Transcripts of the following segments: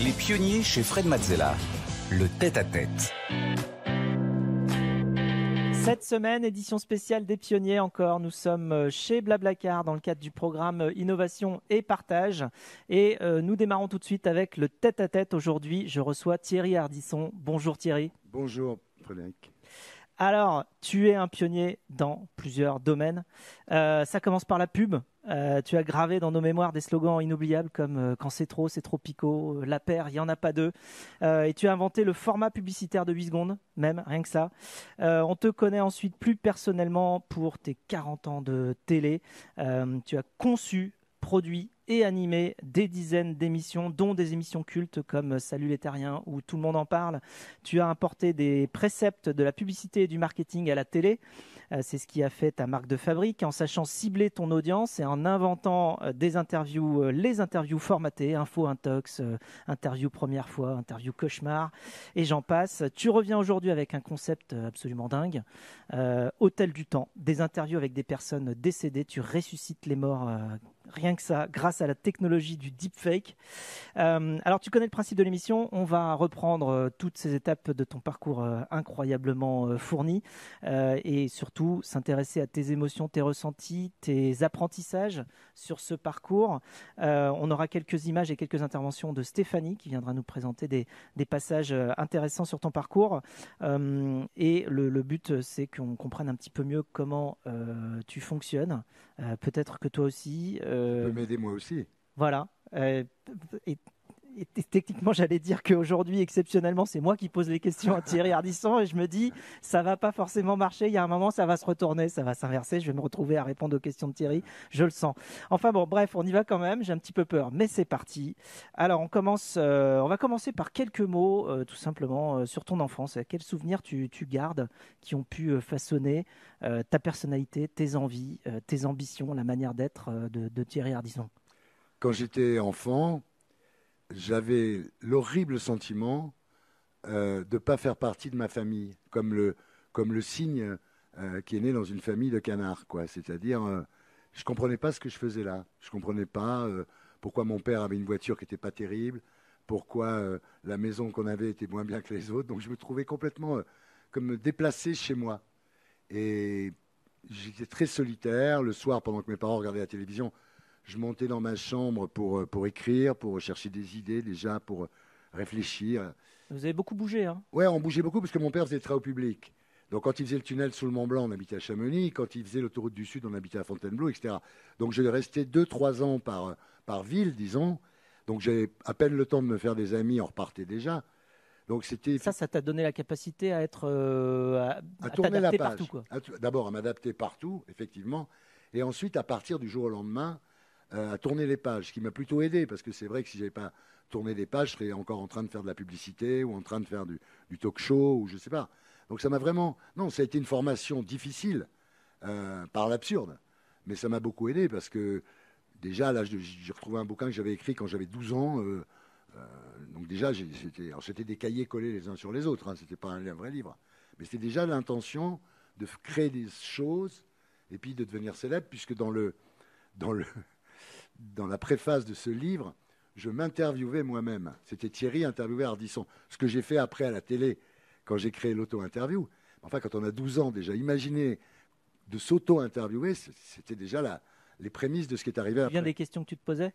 Les pionniers chez Fred Mazzella. Le tête-à-tête. Cette semaine, édition spéciale des pionniers encore. Nous sommes euh, chez Blablacar dans le cadre du programme euh, Innovation et Partage. Et euh, nous démarrons tout de suite avec le tête-à-tête. Aujourd'hui, je reçois Thierry Ardisson. Bonjour Thierry. Bonjour Frédéric. Alors, tu es un pionnier dans plusieurs domaines. ça commence par la pub. Euh, tu as gravé dans nos mémoires des slogans inoubliables comme euh, Quand c'est trop, c'est trop picot, euh, La paire, il n'y en a pas deux. et tu as inventé le format publicitaire de 8 secondes, même, rien que ça. on te connaît ensuite plus personnellement pour tes 40 ans de télé. tu as conçu, produit et animé des dizaines d'émissions, dont des émissions cultes comme Salut les Terriens où tout le monde en parle. Tu as importé des préceptes de la publicité et du marketing à la télé. Euh, c'est ce qui a fait ta marque de fabrique en sachant cibler ton audience et en inventant euh, des interviews, euh, les interviews formatées, info intox, interview première fois, interview cauchemar et j'en passe. Tu reviens aujourd'hui avec un concept absolument dingue, Hôtel du temps, des interviews avec des personnes décédées. Tu ressuscites les morts rien que ça, grâce à la technologie du deepfake. Euh, alors, tu connais le principe de l'émission. On va reprendre euh, toutes ces étapes de ton parcours euh, incroyablement fourni et surtout s'intéresser à tes émotions, tes ressentis, tes apprentissages sur ce parcours. on aura quelques images et quelques interventions de Stéphanie qui viendra nous présenter des, passages intéressants sur ton parcours. et le, but, c'est qu'on comprenne un petit peu mieux comment tu fonctionnes. Peut-être que toi aussi, euh, peut m'aider moi aussi. Voilà. Euh, et, techniquement, j'allais dire qu'aujourd'hui, exceptionnellement, c'est moi qui pose les questions à Thierry Ardisson et je me dis, ça va pas forcément marcher. Il y a un moment, ça va se retourner, ça va s'inverser. Je vais me retrouver à répondre aux questions de Thierry. Je le sens. Enfin bon, bref, on y va quand même. J'ai un petit peu peur, mais c'est parti. Alors, on commence. Euh, on va commencer par quelques mots, tout simplement, sur ton enfance. Quels souvenirs tu, gardes qui ont pu façonner ta personnalité, tes envies, tes ambitions, la manière d'être de, de Thierry Ardisson? Quand j'étais enfant, j'avais l'horrible sentiment euh, de ne pas faire partie de ma famille, comme le, comme le cygne euh, qui est né dans une famille de canards. C'est-à-dire, euh, je ne comprenais pas ce que je faisais là. Je ne comprenais pas pourquoi mon père avait une voiture qui n'était pas terrible, pourquoi la maison qu'on avait était moins bien que les autres. Donc je me trouvais complètement comme déplacé chez moi. Et j'étais très solitaire. Le soir, pendant que mes parents regardaient la télévision, je montais dans ma chambre pour, euh, pour écrire, pour chercher des idées déjà, pour euh, réfléchir. Vous avez beaucoup bougé, hein? Ouais, on bougeait beaucoup parce que mon père faisait très au public. Donc quand il faisait le tunnel sous le Mont Blanc, on habitait à Chamonix. Quand il faisait l'autoroute du Sud, on habitait à Fontainebleau, etc. Donc je restais deux, trois ans par, par ville, disons. Donc j'avais à peine le temps de me faire des amis, on repartait déjà. Donc c'était ça, ça t'a donné la capacité à être euh, à, tourner la page. D'abord à m'adapter partout, effectivement, et ensuite à partir du jour au lendemain, euh, à tourner les pages, ce qui m'a plutôt aidé, parce que c'est vrai que si j'avais pas tourné les pages, je serais encore en train de faire de la publicité ou en train de faire du, talk show ou je sais pas. Donc ça m'a vraiment, non, ça a été une formation difficile euh, par l'absurde, mais ça m'a beaucoup aidé parce que déjà là, j'ai retrouvé un bouquin que j'avais écrit quand j'avais 12 ans. Euh, donc déjà, c'était des cahiers collés les uns sur les autres, hein, c'était pas un, un, vrai livre, mais c'était déjà l'intention de créer des choses et puis de devenir célèbre, puisque dans le dans le dans la préface de ce livre, je m'interviewais moi-même. C'était Thierry interviewé Ardisson. Ce que j'ai fait après à la télé, quand j'ai créé l'auto-interview. Enfin, quand on a 12 ans déjà, imaginer de s'auto-interviewer, c'était déjà les prémices de ce qui est arrivé après. Bien des questions que tu te posais?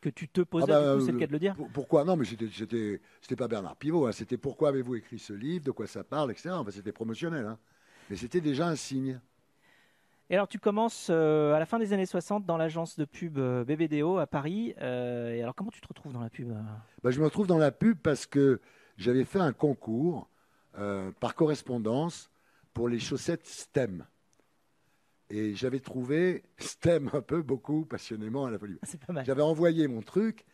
Que tu te posais, ah bah, c'est le cas de le dire? Pourquoi? Non, mais c'était pas Bernard Pivot. Hein. C'était pourquoi avez-vous écrit ce livre, de quoi ça parle, etc. Enfin, c'était promotionnel. Hein. Mais c'était déjà un signe. Et alors tu commences euh, à la fin des années 60 dans l'agence de pub euh, BBDO à Paris. Euh, et alors comment tu te retrouves dans la pub bah, Je me retrouve dans la pub parce que j'avais fait un concours par correspondance pour les chaussettes STEM. Et j'avais trouvé STEM un peu, beaucoup, passionnément à la folie. Ah, j'avais envoyé mon truc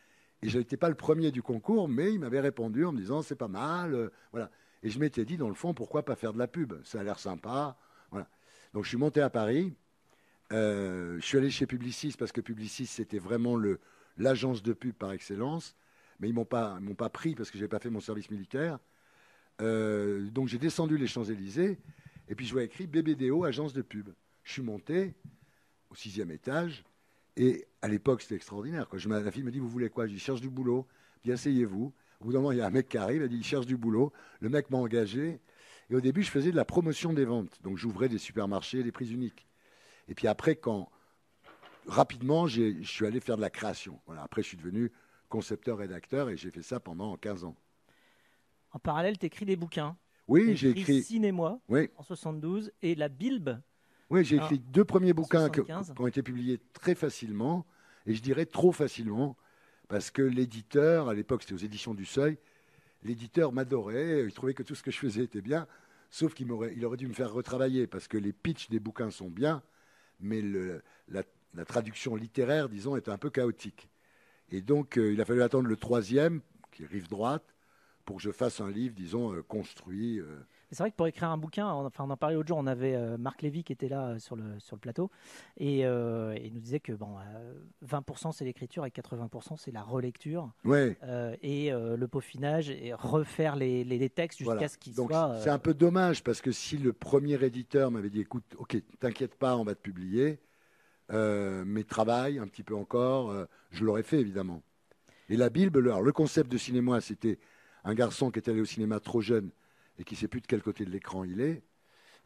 et je n'étais pas le premier du concours, mais il m'avait répondu en me disant c'est pas mal. voilà. Et je m'étais dit, dans le fond, pourquoi pas faire de la pub? Ça a l'air sympa. Donc je suis monté à Paris. Euh, je suis allé chez Publicis parce que Publicis c'était vraiment l'agence de pub par excellence, mais ils m'ont pas m'ont pas pris parce que je n'avais pas fait mon service militaire. Euh, donc j'ai descendu les Champs Élysées et puis je vois écrit BBDO agence de pub. Je suis monté au sixième étage et à l'époque c'était extraordinaire. Quand Je, la fille me dit vous voulez quoi? Je dis cherche du boulot. Dis asseyez-vous. Au bout d'un moment, il y a un mec qui arrive, il dit il cherche du boulot. Le mec m'a engagé. Et au début, je faisais de la promotion des ventes. Donc j'ouvrais des supermarchés, des prix uniques. Et puis après, quand rapidement, je suis allé faire de la création. Voilà. Après, je suis devenu concepteur-rédacteur et j'ai fait ça pendant 15 ans. En parallèle, tu écris des bouquins. Oui, j'ai écrit Cinémoi oui. en 72 et La Bilbe. Oui, j'ai écrit deux premiers bouquins qui ont été publiés très facilement et je dirais trop facilement parce que l'éditeur, à l'époque c'était aux éditions du Seuil, l'éditeur m'adorait, il trouvait que tout ce que je faisais était bien, sauf qu'il aurait, dû me faire retravailler parce que les pitchs des bouquins sont bien, mais la traduction littéraire, disons, est un peu chaotique. Et donc, euh, il a fallu attendre le troisième, qui est rive droite, pour que je fasse un livre, disons, euh, construit. Euh. C'est vrai que pour écrire un bouquin, enfin, on en parlait l'autre jour, on avait Marc Lévy qui était là sur le, sur le plateau, et il nous disait que bon, 20% c'est l'écriture et 80% c'est la relecture. Ouais. et le peaufinage et refaire les, les, textes jusqu'à ce qu'ils soient. C'est un peu dommage parce que si le premier éditeur m'avait dit écoute, ok, t'inquiète pas, on va te publier euh, mais travail un petit peu encore, euh, je l'aurais fait évidemment. Et la Bible, alors, le concept de cinéma, c'était un garçon qui est allé au cinéma trop jeune et qui ne sait plus de quel côté de l'écran il est,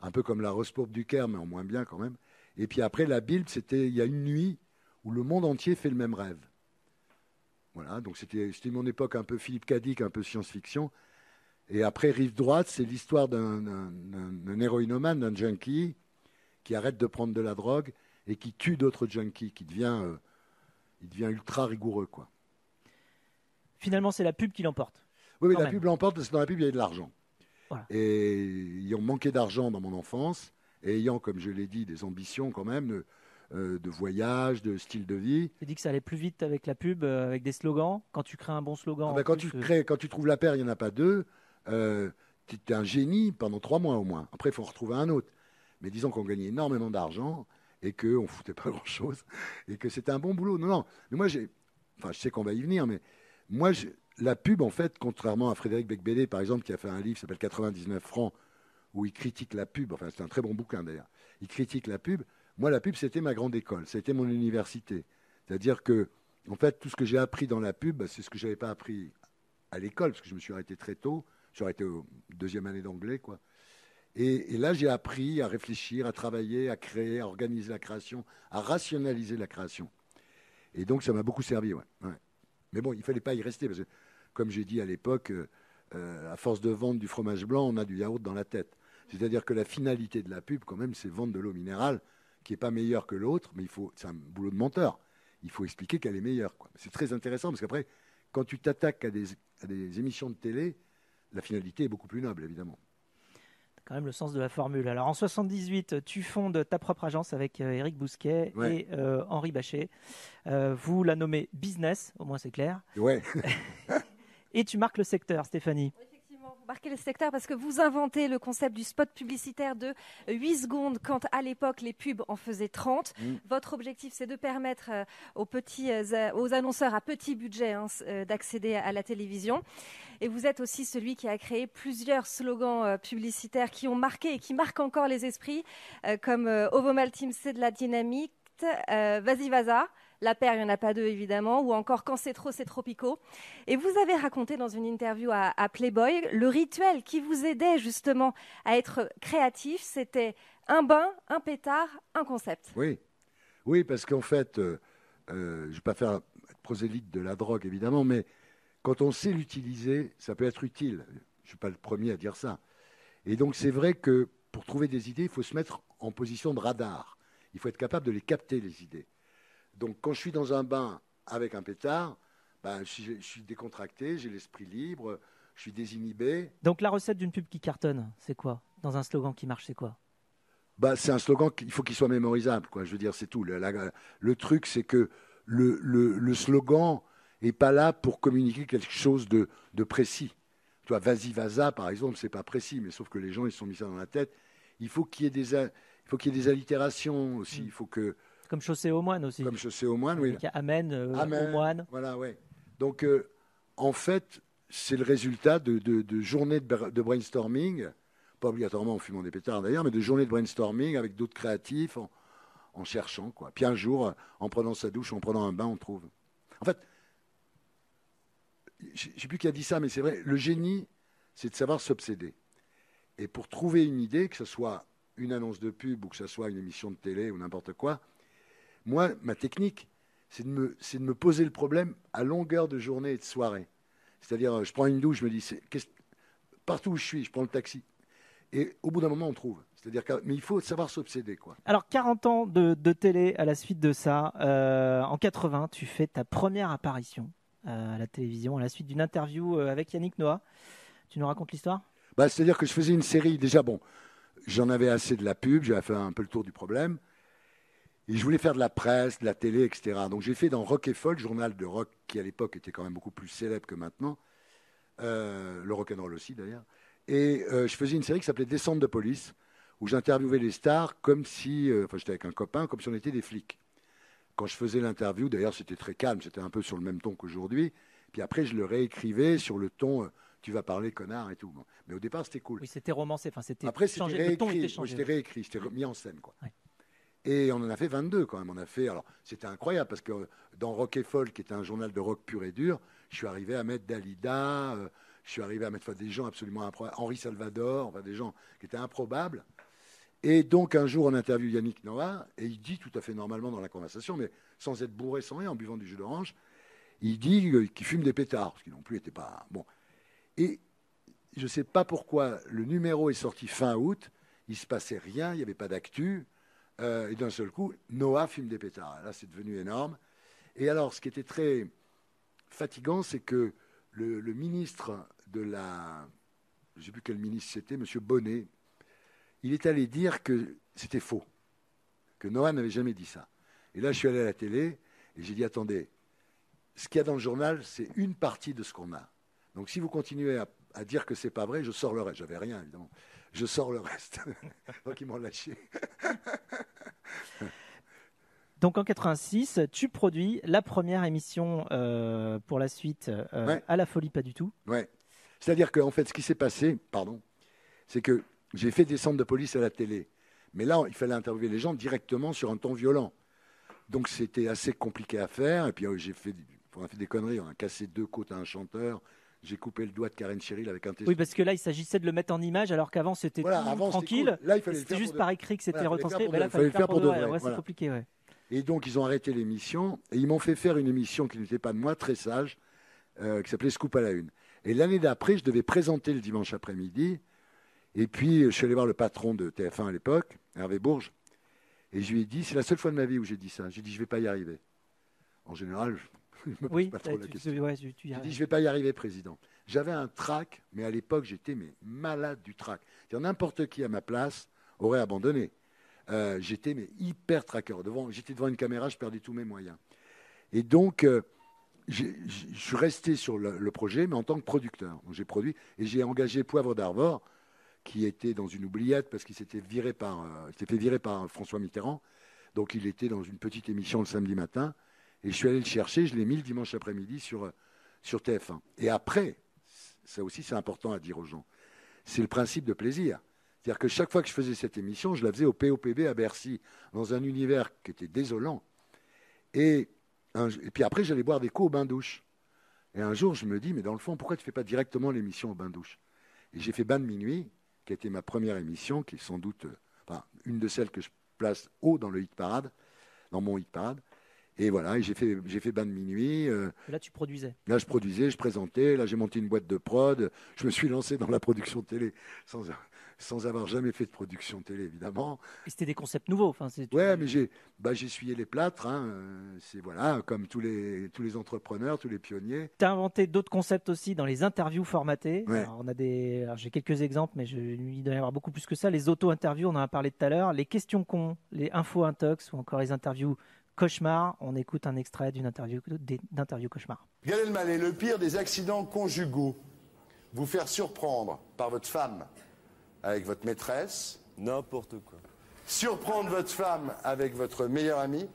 un peu comme la Rose pourpre du Caire, mais en moins bien quand même. Et puis après, la Bible, c'était il y a une nuit où le monde entier fait le même rêve. Voilà, donc c'était mon époque un peu Philippe Cadic, un peu science-fiction. Et après, Rive droite, c'est l'histoire d'un héroïnomane, d'un junkie, qui arrête de prendre de la drogue et qui tue d'autres junkies, qui devient, euh, il devient ultra rigoureux. Quoi. Finalement, c'est la pub qui l'emporte. Oui, mais la pub l'emporte parce que dans la pub, il y a de l'argent. Et ayant manqué d'argent dans mon enfance, et ayant, comme je l'ai dit, des ambitions quand même de, euh, de voyage, de style de vie. Tu dis que ça allait plus vite avec la pub, euh, avec des slogans. Quand tu crées un bon slogan. Ah ben, quand, tu crées, quand tu trouves la paire, il n'y en a pas deux. tu es un génie pendant trois mois au moins. Après, il faut en retrouver un autre. Mais disons qu'on gagnait énormément d'argent et qu'on ne foutait pas grand-chose, et que c'était un bon boulot. Non, non, mais moi, j'ai, enfin, je sais qu'on va y venir, mais moi, la pub, en fait, contrairement à Frédéric Becbédé, par exemple, qui a fait un livre qui s'appelle 99 francs, où il critique la pub, enfin, c'est un très bon bouquin d'ailleurs, il critique la pub. Moi, la pub, c'était ma grande école, c'était mon université. C'est-à-dire que, en fait, tout ce que j'ai appris dans la pub, c'est ce que je n'avais pas appris à l'école, parce que je me suis arrêté très tôt. J'aurais été au deuxième année d'anglais, quoi. Et, là, j'ai appris à réfléchir, à travailler, à créer, à organiser la création, à rationaliser la création. Et donc, ça m'a beaucoup servi. Ouais. Mais bon, il ne fallait pas y rester, parce que, comme j'ai dit à l'époque, euh, euh, à force de vendre du fromage blanc, on a du yaourt dans la tête. C'est-à-dire que la finalité de la pub, quand même, c'est vendre de l'eau minérale, qui n'est pas meilleure que l'autre, mais il faut, c'est un boulot de menteur. Il faut expliquer qu'elle est meilleure. C'est très intéressant, parce qu'après, quand tu t'attaques à des, à des émissions de télé, la finalité est beaucoup plus noble, évidemment quand même le sens de la formule. Alors en 78, tu fondes ta propre agence avec euh, Eric Bousquet et euh, Henri Bachet. Euh, vous la nommez Business, au moins c'est clair. Ouais. et tu marques le secteur, Stéphanie marquez le secteur parce que vous inventez le concept du spot publicitaire de 8 secondes quand à l'époque les pubs en faisaient 30. Mm. Votre objectif c'est de permettre euh, aux petits euh, aux annonceurs à petit budget hein, euh, d'accéder à la télévision. Et vous êtes aussi celui qui a créé plusieurs slogans publicitaires qui ont marqué et qui marquent encore les esprits, comme Ovomal Team, c'est de la dynamique, Vas-y Vaza, la paire, il n'y en a pas deux évidemment, ou encore Quand c'est trop, c'est tropico. Et vous avez raconté dans une interview à, Playboy le rituel qui vous aidait justement à être créatif, c'était un bain, un pétard, un concept. Oui, oui, parce qu'en fait, euh, euh, je ne vais pas faire prosélyte de la drogue évidemment, mais quand on sait l'utiliser, ça peut être utile. Je ne suis pas le premier à dire ça. Et donc c'est vrai que pour trouver des idées, il faut se mettre en position de radar. Il faut être capable de les capter, les idées. Donc quand je suis dans un bain avec un pétard, ben, je, suis, décontracté, j'ai l'esprit libre, je suis désinhibé. Donc la recette d'une pub qui cartonne, c'est quoi? Dans un slogan qui marche, c'est quoi? Bah, C'est un slogan qu'il faut qu'il soit mémorisable. Quoi. Je veux dire, c'est tout. Le, truc, c'est que le, le, slogan n'est pas là pour communiquer quelque chose de, de précis. Tu vois, vas-y, par exemple, c'est pas précis, mais sauf que les gens, ils se sont mis ça dans la tête. Il faut qu'il y ait des, il faut qu'il y ait des allitérations aussi. Mm. Il faut que comme chaussée aux moines aussi. Comme chaussée aux moines, oui. Amen, euh, aux moines. Voilà, oui. Donc, euh, en fait, c'est le résultat de, de, journées de, brainstorming, pas obligatoirement en fumant des pétards d'ailleurs, mais de journées de brainstorming avec d'autres créatifs en, en, cherchant. Quoi. Puis un jour, en prenant sa douche, en prenant un bain, on trouve. En fait, je ne sais plus qui a dit ça, mais c'est vrai, le génie, c'est de savoir s'obséder. Et pour trouver une idée, que ce soit une annonce de pub ou que ce soit une émission de télé ou n'importe quoi, moi, ma technique, c'est de, me, de me poser le problème à longueur de journée et de soirée. C'est-à-dire, euh, je prends une douche, je me dis, partout où je suis, je prends le taxi. Et au bout d'un moment, on trouve. C'est-à-dire mais il faut savoir s'obséder, quoi. Alors, 40 ans de, télé à la suite de ça. Euh, en 80, tu fais ta première apparition euh, à la télévision à la suite d'une interview avec Yannick Noah. Tu nous racontes l'histoire? Bah, C'est-à-dire que je faisais une série. Déjà, bon, j'en avais assez de la pub, j'avais fait un peu le tour du problème. Et je voulais faire de la presse, de la télé, etc. Donc j'ai fait dans Rock et Folk, journal de rock qui à l'époque était quand même beaucoup plus célèbre que maintenant, euh, le rock'n'roll aussi d'ailleurs. Et euh, je faisais une série qui s'appelait Descente de police, où j'interviewais les stars comme si, euh, enfin j'étais avec un copain, comme si on était des flics. Quand je faisais l'interview, d'ailleurs c'était très calme, c'était un peu sur le même ton qu'aujourd'hui. Puis après je le réécrivais sur le ton tu vas parler connard et tout. Mais au départ, c'était cool. Oui, c'était romancé. Enfin, c'était Après, c'était réécrit. C'était réécrit, c'était mis en scène. Quoi. Et on en a fait 22 quand même. On a fait. Alors, c'était incroyable parce que dans Rock et Folk, qui était un journal de rock pur et dur, je suis arrivé à mettre Dalida, euh, je suis arrivé à mettre des gens absolument improbables, Henri Salvador, enfin, des gens qui étaient improbables. Et donc, un jour, on interviewe Yannick Noah, et il dit tout à fait normalement dans la conversation, mais sans être bourré, sans rien, en buvant du jus d'orange, il dit qu'il fume des pétards, ce qui non plus n'était pas. Bon. Et je ne sais pas pourquoi le numéro est sorti fin août, il ne se passait rien, il n'y avait pas d'actu, euh, et d'un seul coup, Noah fume des pétards. Là, c'est devenu énorme. Et alors, ce qui était très fatigant, c'est que le, ministre de la. Je ne sais plus quel ministre c'était, M. Bonnet, il est allé dire que c'était faux, que Noah n'avait jamais dit ça. Et là, je suis allé à la télé et j'ai dit attendez, ce qu'il y a dans le journal, c'est une partie de ce qu'on a. Donc si vous continuez à, dire que c'est pas vrai, je sors le reste. J'avais rien, évidemment. Je sors le reste. Donc ils m'ont lâché. Donc en 86, tu produis la première émission euh, pour la suite euh, à la folie pas du tout. Ouais. C'est-à-dire qu'en fait, ce qui s'est passé, pardon, c'est que j'ai fait des centres de police à la télé. Mais là, il fallait interviewer les gens directement sur un ton violent. Donc c'était assez compliqué à faire. Et puis euh, j'ai fait, on a fait des conneries. On a cassé deux côtes à un chanteur. J'ai coupé le doigt de Karen Cheryl avec un test. Oui, parce que là, il s'agissait de le mettre en image, alors qu'avant, c'était tranquille. Là, il fallait C'était juste par écrit que c'était retranscrit. Mais là, il fallait le faire pour de vrai. C'est compliqué, ouais. Et donc, ils ont arrêté l'émission et ils m'ont fait faire une émission qui n'était pas de moi, très sage, euh, qui s'appelait Scoop à la Une. Et l'année d'après, je devais présenter le dimanche après-midi. Et puis, je suis allé voir le patron de TF1 à l'époque, Hervé Bourges. Et je lui ai dit, c'est la seule fois de ma vie où j'ai dit ça. J'ai dit, je ne vais pas y arriver. En général, me oui, pas trop la question. dit, je vais pas y arriver, président. J'avais un trac, mais à l'époque, j'étais mais malade du trac. N'importe qui à ma place aurait abandonné. Euh, j'étais mais hyper traqueur. Devant, j'étais devant une caméra, je perdais tous mes moyens. Et donc, euh, je suis resté sur le, projet, mais en tant que producteur. J'ai produit et j'ai engagé Poivre d'Arvor, qui était dans une oubliette parce qu'il s'était viré par, euh, fait virer par François Mitterrand. Donc, il était dans une petite émission le samedi matin. Et je suis allé le chercher, je l'ai mis le dimanche après-midi sur, sur TF1. Et après, ça aussi c'est important à dire aux gens, c'est le principe de plaisir. C'est-à-dire que chaque fois que je faisais cette émission, je la faisais au POPB à Bercy, dans un univers qui était désolant. Et, puis après, j'allais boire des coups au bain-douche. Et un jour, je me dis, mais dans le fond, pourquoi tu ne fais pas directement l'émission au bain-douche Et j'ai fait Bain de minuit, qui a été ma première émission, qui est sans doute enfin, une de celles que je place haut dans le hit parade, dans mon hit parade. Et voilà, j'ai fait, j'ai fait bain de minuit. Euh, là, tu produisais Là, je produisais, je présentais. Là, j'ai monté une boîte de prod. Je me suis lancé dans la production télé sans, sans avoir jamais fait de production télé, évidemment. Et c'était des concepts nouveaux. Enfin, ouais, mais j'ai, bah, j'ai essuyé les plâtres. Hein. Euh, c'est voilà, comme tous les, tous les entrepreneurs, tous les pionniers. Tu as inventé d'autres concepts aussi dans les interviews formatées. Alors, on a des, j'ai quelques exemples, mais je, il doit y avoir beaucoup plus que ça. Les auto-interviews, on en a parlé tout à l'heure. Les questions cons, les infos intox ou encore les interviews Cauchemar. On écoute un extrait d'une interview d'interview Cauchemar. Gad Elmaleh, le pire des accidents conjugaux. Vous faire surprendre par votre femme avec votre maîtresse. N'importe quoi. Surprendre votre femme avec votre meilleur ami.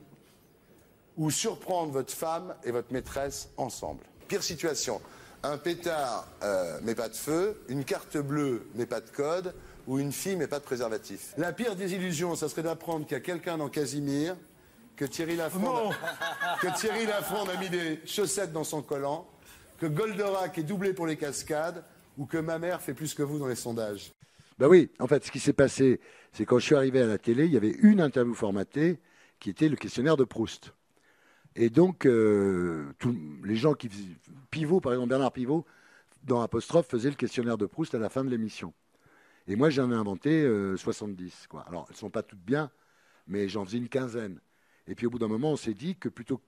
Ou surprendre votre femme et votre maîtresse ensemble. Pire situation. Un pétard, euh, mais pas de feu. Une carte bleue, mais pas de code. Ou une fille, mais pas de préservatif. La pire des illusions, ça serait d'apprendre qu'il y a quelqu'un dans Casimir que Thierry Lafronde, que Thierry Lafronde a mis des chaussettes dans son collant, que Goldorak est doublé pour les cascades ou que ma mère fait plus que vous dans les sondages Ben oui, en fait, ce qui s'est passé, c'est quand je suis arrivé à la télé, il y avait une interview formatée qui était le questionnaire de Proust. Et donc, euh, les gens qui faisaient Pivot, par exemple, Bernard Pivot, dans Apostrophe, faisait le questionnaire de Proust à la fin de l'émission. Et moi, j'en ai inventé 70. Euh, quoi. Alors, elles ne sont pas toutes bien, mais j'en faisais une quinzaine. Et puis, au bout d'un moment, on s'est dit que plutôt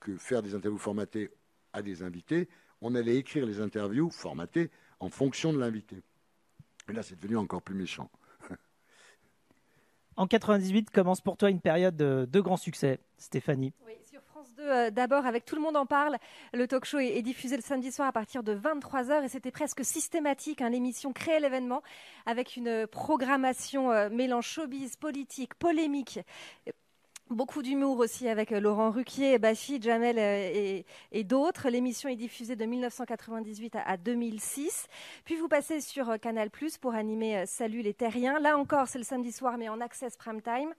que faire des interviews formatées à des invités, on allait écrire les interviews formatées en fonction de l'invité. Et là, c'est devenu encore plus méchant. en 98 commence pour toi une période de, de grand succès, Stéphanie. Oui, sur France 2, euh, d'abord, avec Tout le monde en parle, le talk show est, diffusé le samedi soir à partir de 23h et c'était presque systématique. Hein, L'émission créait l'événement avec une programmation euh, mélange showbiz, politique, polémique Beaucoup d'humour aussi avec euh, Laurent Ruquier, Bachi, Jamel euh, et, d'autres. L'émission est diffusée de 1998 à, 2006. Puis vous passez sur euh, Canal Plus pour animer Salut les Terriens. Là encore, c'est le samedi soir, mais en access prime time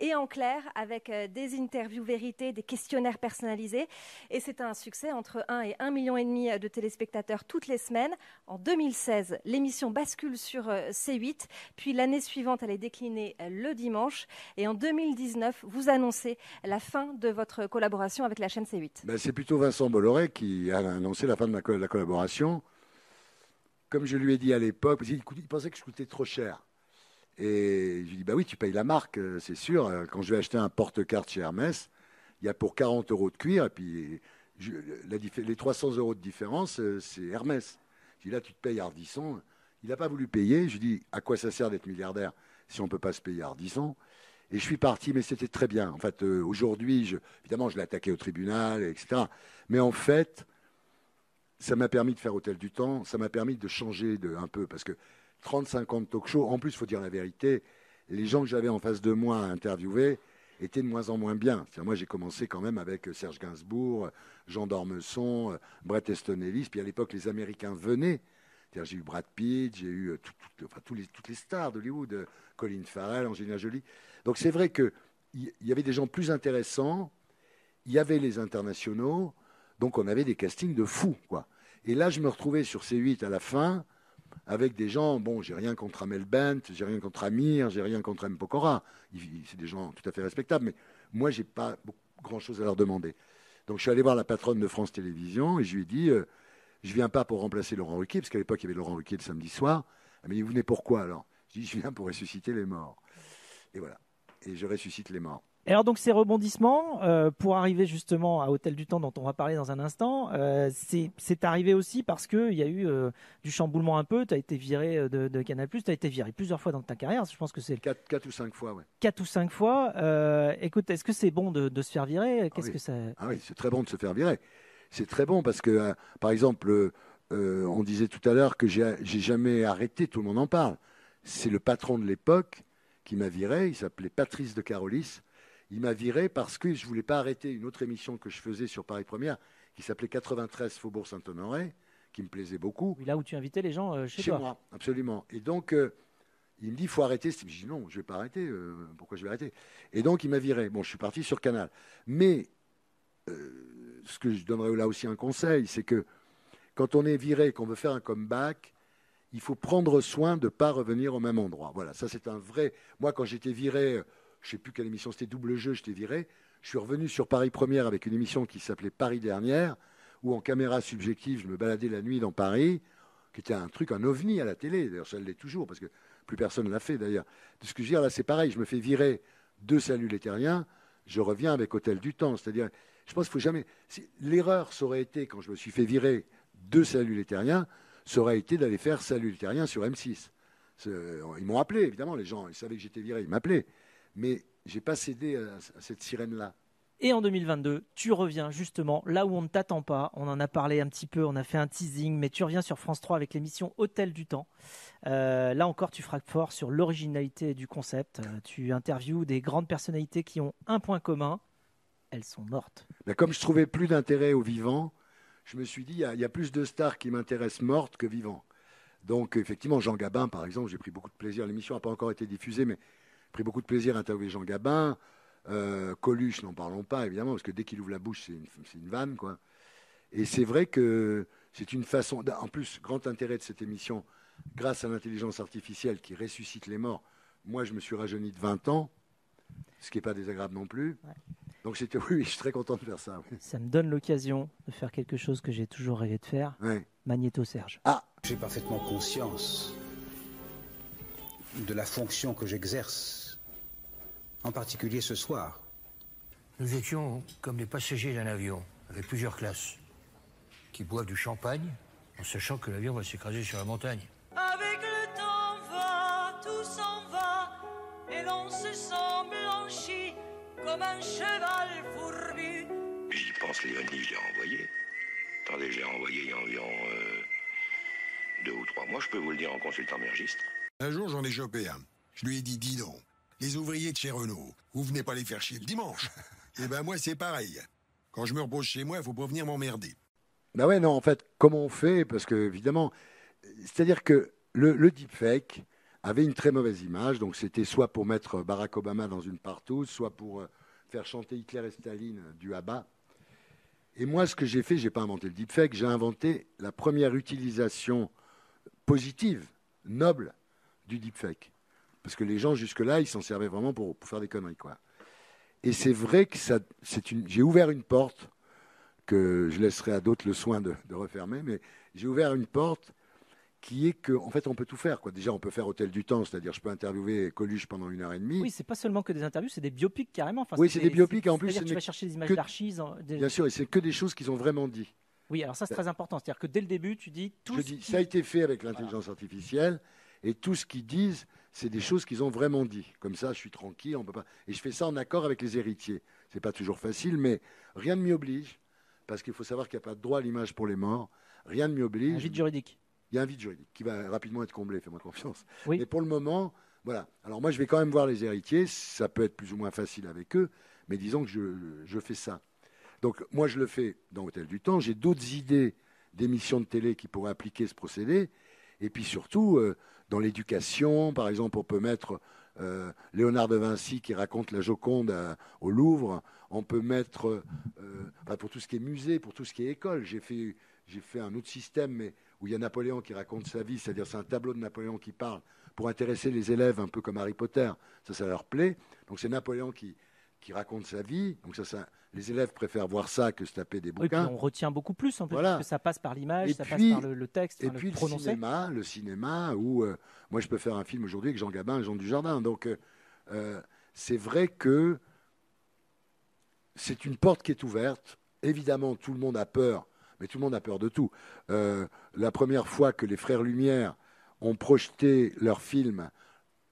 et en clair avec des interviews vérités, des questionnaires personnalisés. Et c'est un succès entre 1 et 1 million et demi de téléspectateurs toutes les semaines. En 2016, l'émission bascule sur C8. Puis l'année suivante, elle est déclinée le dimanche. Et en 2019, vous annoncez la fin de votre collaboration avec la chaîne C8 ben, C'est plutôt Vincent Bolloré qui a annoncé la fin de, la collaboration. Comme je lui ai dit à l'époque, il, pensait que je coûtais trop cher. Et je lui dit, bah oui, tu payes la marque, euh, c'est sûr. Euh, quand je vais acheter un porte-carte chez Hermès, il y a pour 40 euros de cuir, et puis les 300 euros de différence, euh, c'est Hermès. Je dit, là, tu te payes Ardisson. Il n'a pas voulu payer. Je lui dit, à quoi ça sert d'être milliardaire si on ne peut pas se payer Ardisson et je suis parti, mais c'était très bien. En fait, euh, aujourd'hui, évidemment, je l'ai attaqué au tribunal, etc. Mais en fait, ça m'a permis de faire Hôtel du Temps, ça m'a permis de changer un peu, parce que 35 ans talk show, en plus, il faut dire la vérité, les gens que j'avais en face de moi à interviewer étaient de moins en moins bien. Moi, j'ai commencé quand même avec Serge Gainsbourg, Jean Dormesson, euh, Brett Easton Ellis, puis à l'époque, les Américains venaient. J'ai eu Brad Pitt, j'ai eu euh, toutes les stars d'Hollywood, Colin Farrell, Angelina Jolie. Donc c'est vrai qu'il y avait des gens plus intéressants, il y avait les internationaux, donc on avait des castings de fous. Quoi. Et là, je me retrouvais sur C8 à la fin avec des gens, bon, j'ai rien contre Amel Bent, j'ai rien contre Amir, j'ai rien contre M. Pokora. C'est des gens tout à fait respectables, mais moi, j'ai pas grand-chose à leur demander. Donc je suis allé voir la patronne de France Télévisions et je lui ai dit, euh, je viens pas pour remplacer Laurent Ruquier, parce qu'à l'époque, il y avait Laurent Ruquier le samedi soir. Elle m'a dit, vous venez pourquoi alors? Je dis, je viens pour ressusciter les morts. Et voilà et je ressuscite les morts. Et alors donc ces rebondissements, euh, pour arriver justement à Hôtel du Temps dont on va parler dans un instant, euh, c'est arrivé aussi parce qu'il y a eu euh, du chamboulement un peu, tu as été viré de, de Canal+, tu as été viré plusieurs fois dans ta carrière, je pense que c'est... 4, 4 ou 5 fois, ouais. 4 ou 5 fois. écoute, est-ce que c'est bon de, de, se faire virer? Ah Qu'est-ce que ça... Ah oui, c'est très bon de se faire virer. C'est très bon parce que, par exemple, on disait tout à l'heure que j'ai jamais arrêté, tout le monde en parle. C'est le patron de l'époque qui m'a viré. Il s'appelait Patrice de Carolis. Il m'a viré parce que je ne voulais pas arrêter une autre émission que je faisais sur Paris Première qui s'appelait 93 Faubourg Saint-Honoré, qui me plaisait beaucoup. Là où tu invitais les gens euh, chez, chez toi. moi, absolument. Et donc, euh, il me dit, il faut arrêter. Je dis, non, je ne vais pas arrêter. Euh, pourquoi je vais arrêter? Et donc, il m'a viré. Bon, je suis parti sur Canal. Mais ce que je donnerais là aussi un conseil, c'est que quand on est viré, qu'on veut faire un comeback, il faut prendre soin de ne pas revenir au même endroit. Voilà, ça c'est un vrai. Moi, quand j'étais viré, je ne sais plus quelle émission, c'était double jeu, j'étais viré. Je suis revenu sur Paris Première avec une émission qui s'appelait Paris Dernière, où en caméra subjective, je me baladais la nuit dans Paris, qui était un truc, un ovni à la télé. D'ailleurs, ça l'est toujours, parce que plus personne ne l'a fait d'ailleurs. De ce que je veux dire, là, c'est pareil, je me fais virer de Salut les Terriens, je reviens avec Hôtel du Temps. C'est-à-dire, je pense qu'il faut jamais. L'erreur, ça aurait été, quand je me suis fait virer de Salut les Terriens, ça aurait été d'aller faire Salut les Terriens sur M6. Ils m'ont appelé, évidemment, les gens, ils savaient que j'étais viré, ils m'appelaient. Mais j'ai pas cédé à, cette sirène-là. Et en 2022, tu reviens justement là où on ne t'attend pas. On en a parlé un petit peu, on a fait un teasing, mais tu reviens sur France 3 avec l'émission Hôtel du Temps. Euh, là encore, tu frappes fort sur l'originalité du concept. Euh, tu interviews des grandes personnalités qui ont un point commun elles sont mortes. Mais comme je trouvais plus d'intérêt aux vivants, je me suis dit, il y, a plus de stars qui m'intéressent mortes que vivantes. Donc, effectivement, Jean Gabin, par exemple, j'ai pris beaucoup de plaisir. L'émission n'a pas encore été diffusée, mais j'ai pris beaucoup de plaisir à interviewer Jean Gabin. Euh, Coluche, n'en parlons pas, évidemment, parce que dès qu'il ouvre la bouche, c'est une, vanne, quoi. Et c'est vrai que c'est une façon. En plus, grand intérêt de cette émission, grâce à l'intelligence artificielle qui ressuscite les morts. Moi, je me suis rajeuni de 20 ans, ce qui n'est pas désagréable non plus. Donc c'était oui, je suis très content de faire ça. Ça me donne l'occasion de faire quelque chose que j'ai toujours rêvé de faire. Magnéto Serge. Ah. J'ai parfaitement conscience de la fonction que j'exerce, en particulier ce soir. Nous étions comme les passagers d'un avion, avec plusieurs classes, qui boivent du champagne en sachant que l'avion va s'écraser sur la montagne. Comme un cheval fourbu. J'y pense, Léonie, je l'ai renvoyé. Attendez, je l'ai renvoyé il y a environ euh, deux ou trois mois, je peux vous le dire en consultant mes registres. Un jour, j'en ai chopé un. Je lui ai dit, dis donc, les ouvriers de chez Renault, vous venez pas les faire chier le dimanche. Eh ben moi, c'est pareil. Quand je me repose chez moi, il faut pas venir m'emmerder. Ben ouais, non, en fait, comment on fait? Parce que, évidemment, c'est-à-dire que le, le, deepfake avait une très mauvaise image. Donc, c'était soit pour mettre Barack Obama dans une partouze, soit pour euh, faire chanter Hitler et Staline du ABBA. Et moi, ce que j'ai fait, j'ai pas inventé le deepfake, j'ai inventé la première utilisation positive, noble, du deepfake. Parce que les gens, jusque-là, ils s'en servaient vraiment pour, pour, faire des conneries, quoi. Et c'est vrai que ça, c'est une, j'ai ouvert une porte que je laisserai à d'autres le soin de, refermer, mais j'ai ouvert une porte qui est qu'en en fait, on peut tout faire. Quoi. Déjà, on peut faire Hôtel du Temps, c'est-à-dire je peux interviewer Coluche pendant une heure et demie. Oui, c'est pas seulement que des interviews, c'est des biopics carrément. Enfin, oui, c'est des biopics. En plus, tu vas chercher des images d'archives. Des... Bien sûr, et c'est que des choses qu'ils ont vraiment dit. Oui, alors ça, c'est très important. C'est-à-dire que dès le début, tu dis tout. Je dis, ça a été fait avec l'intelligence artificielle, et tout ce qu'ils disent, c'est des choses qu'ils ont vraiment dit. Comme ça, je suis tranquille, on peut pas. Et je fais ça en accord avec les héritiers. C'est pas toujours facile, mais rien ne m'y oblige, parce qu'il faut savoir qu'il n'y a pas de droit à l'image pour les morts. Rien ne m'y oblige. Un vide juridique. Il y a un vide juridique qui va rapidement être comblé, fais-moi confiance. Oui. Mais pour le moment, voilà. Alors moi, je vais quand même voir les héritiers. Ça peut être plus ou moins facile avec eux, mais disons que je, je fais ça. Donc moi, je le fais dans Hôtel du Temps. J'ai d'autres idées d'émissions de télé qui pourraient appliquer ce procédé. Et puis surtout, euh, dans l'éducation, par exemple, on peut mettre euh, Léonard de Vinci qui raconte la Joconde au Louvre. On peut mettre, euh, pour tout ce qui est musée, pour tout ce qui est école, j'ai fait, j'ai fait un autre système, mais où il y a Napoléon qui raconte sa vie, c'est-à-dire c'est un tableau de Napoléon qui parle pour intéresser les élèves un peu comme Harry Potter. Ça, ça leur plaît. Donc c'est Napoléon qui, qui raconte sa vie. Donc ça, ça, les élèves préfèrent voir ça que se taper des bouquins. Oui, on retient beaucoup plus en plus, parce que ça passe par l'image, ça passe par le, texte, et puis le, cinéma, le cinéma où euh, moi je peux faire un film aujourd'hui avec Jean Gabin et Jean Dujardin. Donc euh, euh, c'est vrai que c'est une porte qui est ouverte. Évidemment, tout le monde a peur, mais tout le monde a peur de tout. la première fois que les frères Lumière ont projeté leur film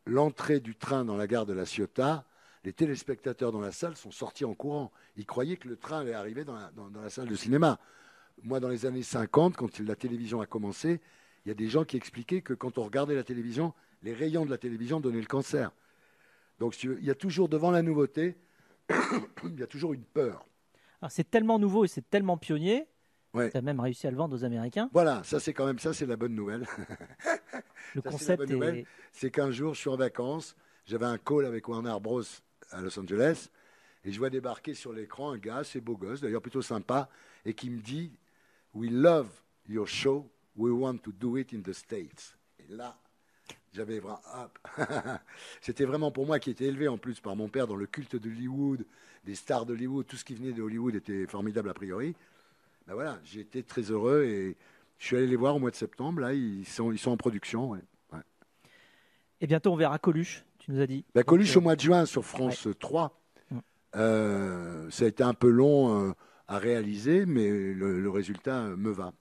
L'entrée du train dans la gare de la Ciotat, les téléspectateurs dans la salle sont sortis en courant. Ils croyaient que le train allait arriver dans la, salle de cinéma. Moi, dans les années 50, quand la télévision a commencé, il y a des gens qui expliquaient que quand on regardait la télévision, les rayons de la télévision donnaient le cancer. Donc il y a toujours devant la nouveauté, il y a toujours une peur. c'est tellement nouveau et c'est tellement pionnier. Ouais. Tu as même réussi à le vendre aux Américains. Voilà, ça c'est quand même ça, c'est la bonne nouvelle. le concept est... C'est qu'un jour, je suis en vacances, j'avais un call avec Warner Bros à Los Angeles. Et je vois débarquer sur l'écran un gars, assez beau gosse, d'ailleurs plutôt sympa, et qui me dit We love your show, we want to do it in the States. Et là, j'avais vraiment. C'était vraiment pour moi qui était élevé en plus par mon père dans le culte d'Hollywood, des stars d'Hollywood, tout ce qui venait de Hollywood était formidable a priori. Ben voilà, j'ai été très heureux et je suis allé les voir au mois de septembre. Là, ils sont, ils sont en production. Ouais. Et bientôt, on verra Coluche tu nous as dit. La Coluche au mois de juin sur France 3. Mm. Euh, ça a été un peu long euh, à réaliser, mais le, résultat me va.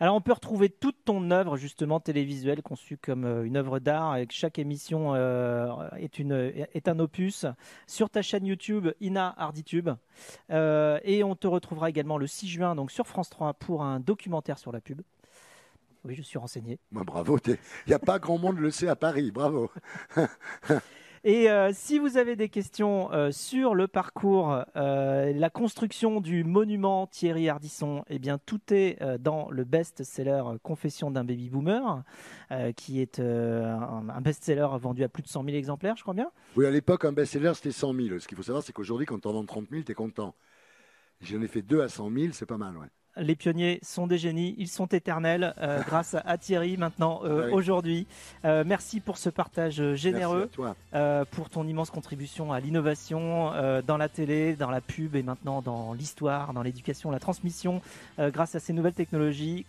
Alors on peut retrouver toute ton œuvre justement télévisuelle conçue comme euh, une œuvre d'art et chaque émission est, une, est un opus sur ta chaîne YouTube Ina Harditube et on te retrouvera également le 6 juin donc sur France 3 pour un documentaire sur la pub. Oui, je suis renseigné. Bah, bravo, il n'y a pas grand monde le sait à Paris, bravo. Et euh, si vous avez des questions euh, sur le parcours, euh, la construction du monument Thierry Ardisson, eh bien tout est dans le best-seller Confession d'un baby boomer, qui est un, best-seller vendu à plus de 100 000 exemplaires, je crois bien. Oui, à l'époque, un best-seller c'était 100 000. Ce qu'il faut savoir, c'est qu'aujourd'hui, quand on vend 30 000, tu es content. J'en ai fait deux à 100 000, c'est pas mal, ouais. Les pionniers sont des génies, ils sont éternels euh, grâce à, Thierry maintenant euh, Oui. aujourd'hui. Euh, merci pour ce partage généreux, pour ton immense contribution à l'innovation dans la télé, dans la pub et maintenant dans l'histoire, dans l'éducation, la transmission, grâce à ces nouvelles technologies.